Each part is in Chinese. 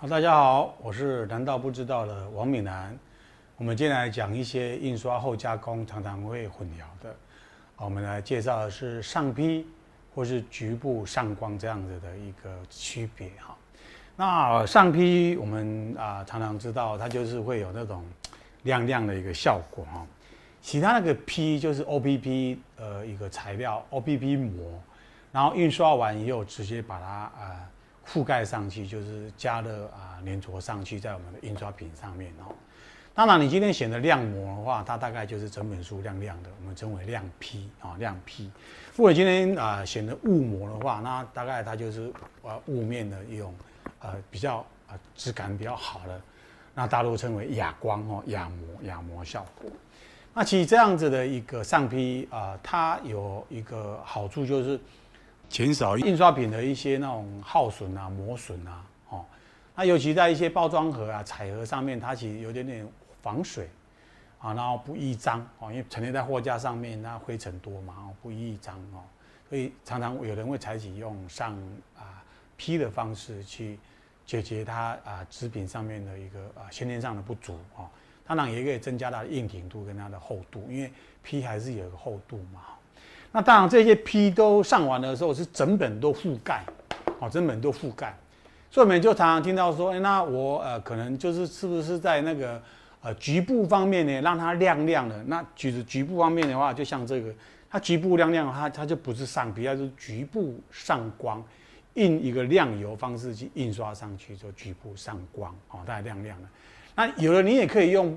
好，大家好，我是难道不知道的王敏南。我们今天来讲一些印刷后加工常常会混淆的。我们来介绍的是上坯或是局部上光这样子的一个区别哈。那上坯我们啊常常知道它就是会有那种亮亮的一个效果哈。其他那个坯就是 OPP 呃一个材料 OPP 膜，然后印刷完以后直接把它啊覆盖上去，就是加了啊粘着上去在我们的印刷品上面哦。当然你今天选的亮膜的话，它大概就是整本书亮亮的，我们称为亮坯啊亮坯。如果今天啊选的雾膜的话，那大概它就是啊雾面的一种呃比较啊质感比较好的，那大陆称为哑光哦哑膜哑膜效果。那其实这样子的一个上坯啊，它有一个好处就是减少印刷品的一些那种耗损啊、磨损啊，哦，那尤其在一些包装盒啊、彩盒上面，它其实有点点防水啊，然后不易脏哦，因为陈列在货架上面，那灰尘多嘛，哦，不易脏哦，所以常常有人会采取用上啊批的方式去解决它啊纸品上面的一个啊先天上的不足哦。当然也可以增加它的硬挺度跟它的厚度，因为批还是有个厚度嘛。那当然这些坯都上完的时候是整本都覆盖，哦，整本都覆盖。所以我们就常常听到说，哎，那我呃可能就是是不是在那个呃局部方面呢，让它亮亮的？那局局部方面的话，就像这个，它局部亮亮，它它就不是上皮，它是局部上光，印一个亮油方式去印刷上去，就局部上光，哦，它亮亮的。那有的你也可以用，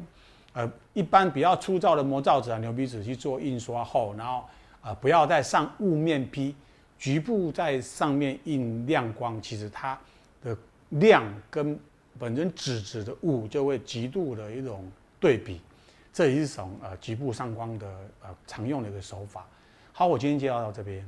呃，一般比较粗糙的磨造纸啊、牛皮纸去做印刷后，然后啊，不要再上雾面坯，局部在上面印亮光，其实它的亮跟本身纸质的雾就会极度的一种对比，这也是一种呃局部上光的呃常用的一个手法。好，我今天介绍到这边。